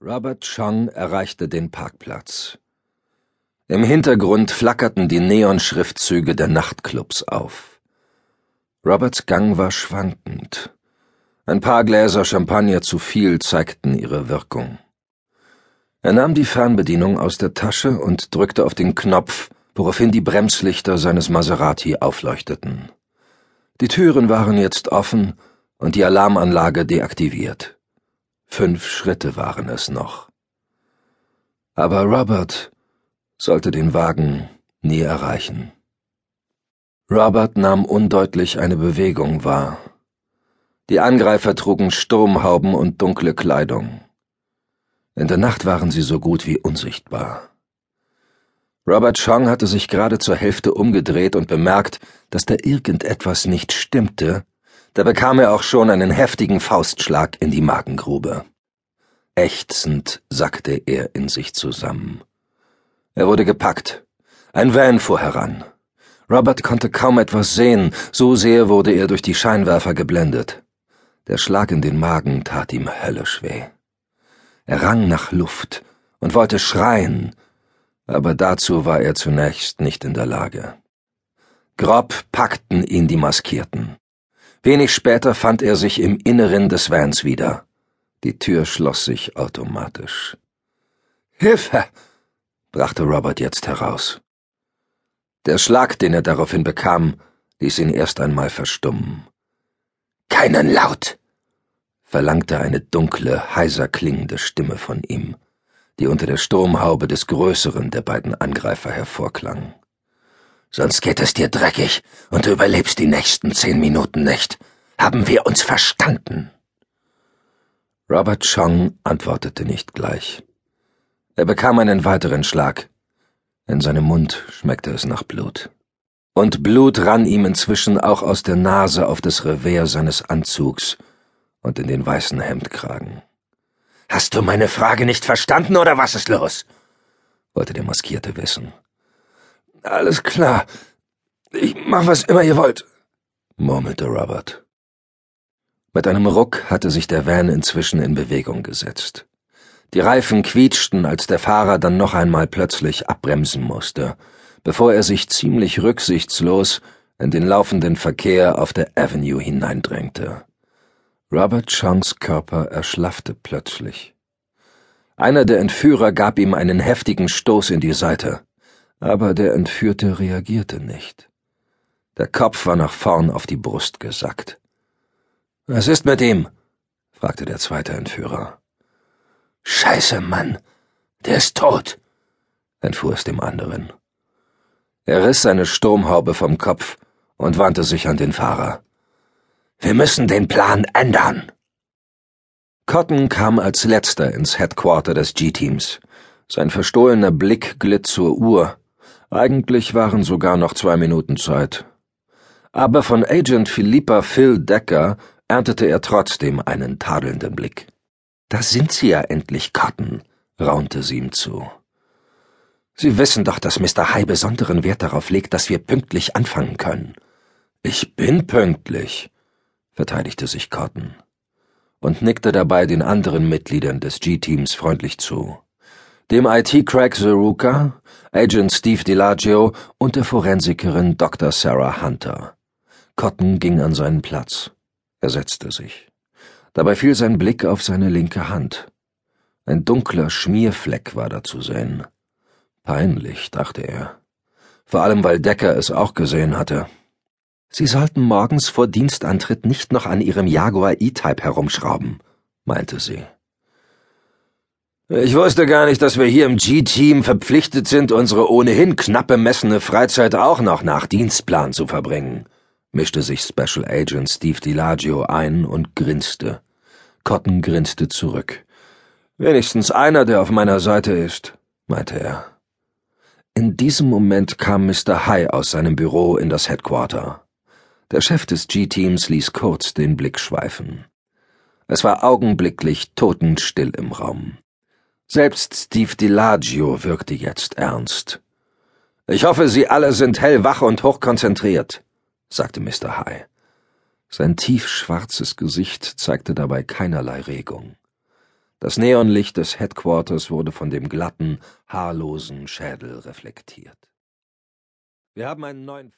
Robert Chong erreichte den Parkplatz. Im Hintergrund flackerten die Neonschriftzüge der Nachtclubs auf. Roberts Gang war schwankend. Ein paar Gläser Champagner zu viel zeigten ihre Wirkung. Er nahm die Fernbedienung aus der Tasche und drückte auf den Knopf, woraufhin die Bremslichter seines Maserati aufleuchteten. Die Türen waren jetzt offen und die Alarmanlage deaktiviert. Fünf Schritte waren es noch. Aber Robert sollte den Wagen nie erreichen. Robert nahm undeutlich eine Bewegung wahr. Die Angreifer trugen Sturmhauben und dunkle Kleidung. In der Nacht waren sie so gut wie unsichtbar. Robert Chong hatte sich gerade zur Hälfte umgedreht und bemerkt, dass da irgendetwas nicht stimmte, da bekam er auch schon einen heftigen Faustschlag in die Magengrube. Ächzend sackte er in sich zusammen. Er wurde gepackt. Ein Van fuhr heran. Robert konnte kaum etwas sehen, so sehr wurde er durch die Scheinwerfer geblendet. Der Schlag in den Magen tat ihm höllisch weh. Er rang nach Luft und wollte schreien, aber dazu war er zunächst nicht in der Lage. Grob packten ihn die Maskierten. Wenig später fand er sich im Inneren des Vans wieder. Die Tür schloss sich automatisch. Hilfe! brachte Robert jetzt heraus. Der Schlag, den er daraufhin bekam, ließ ihn erst einmal verstummen. Keinen Laut! verlangte eine dunkle, heiser klingende Stimme von ihm, die unter der Sturmhaube des größeren der beiden Angreifer hervorklang sonst geht es dir dreckig und du überlebst die nächsten zehn Minuten nicht. Haben wir uns verstanden? Robert Chong antwortete nicht gleich. Er bekam einen weiteren Schlag. In seinem Mund schmeckte es nach Blut. Und Blut rann ihm inzwischen auch aus der Nase auf das Revers seines Anzugs und in den weißen Hemdkragen. Hast du meine Frage nicht verstanden oder was ist los? wollte der Maskierte wissen. Alles klar. Ich mach, was immer ihr wollt, murmelte Robert. Mit einem Ruck hatte sich der Van inzwischen in Bewegung gesetzt. Die Reifen quietschten, als der Fahrer dann noch einmal plötzlich abbremsen musste, bevor er sich ziemlich rücksichtslos in den laufenden Verkehr auf der Avenue hineindrängte. Robert Chongs Körper erschlaffte plötzlich. Einer der Entführer gab ihm einen heftigen Stoß in die Seite aber der Entführte reagierte nicht. Der Kopf war nach vorn auf die Brust gesackt. Was ist mit ihm? fragte der zweite Entführer. Scheiße, Mann, der ist tot, entfuhr es dem anderen. Er riss seine Sturmhaube vom Kopf und wandte sich an den Fahrer. Wir müssen den Plan ändern. Cotton kam als letzter ins Headquarter des G-Teams. Sein verstohlener Blick glitt zur Uhr, eigentlich waren sogar noch zwei Minuten Zeit. Aber von Agent Philippa Phil Decker erntete er trotzdem einen tadelnden Blick. Da sind Sie ja endlich, Cotton, raunte sie ihm zu. Sie wissen doch, dass Mr. High besonderen Wert darauf legt, dass wir pünktlich anfangen können. Ich bin pünktlich, verteidigte sich Cotton und nickte dabei den anderen Mitgliedern des G-Teams freundlich zu. Dem IT-Crack Zeruka, Agent Steve DiLagio und der Forensikerin Dr. Sarah Hunter. Cotton ging an seinen Platz. Er setzte sich. Dabei fiel sein Blick auf seine linke Hand. Ein dunkler Schmierfleck war da zu sehen. Peinlich, dachte er. Vor allem, weil Decker es auch gesehen hatte. Sie sollten morgens vor Dienstantritt nicht noch an Ihrem Jaguar E-Type herumschrauben, meinte sie. Ich wusste gar nicht, dass wir hier im G-Team verpflichtet sind, unsere ohnehin knapp bemessene Freizeit auch noch nach Dienstplan zu verbringen, mischte sich Special Agent Steve DiLagio ein und grinste. Cotton grinste zurück. Wenigstens einer, der auf meiner Seite ist, meinte er. In diesem Moment kam Mr. High aus seinem Büro in das Headquarter. Der Chef des G-Teams ließ kurz den Blick schweifen. Es war augenblicklich totenstill im Raum. Selbst Steve DiLagio wirkte jetzt ernst. Ich hoffe, Sie alle sind hellwach und hochkonzentriert, sagte Mr. High. Sein tiefschwarzes Gesicht zeigte dabei keinerlei Regung. Das Neonlicht des Headquarters wurde von dem glatten, haarlosen Schädel reflektiert. Wir haben einen neuen Fall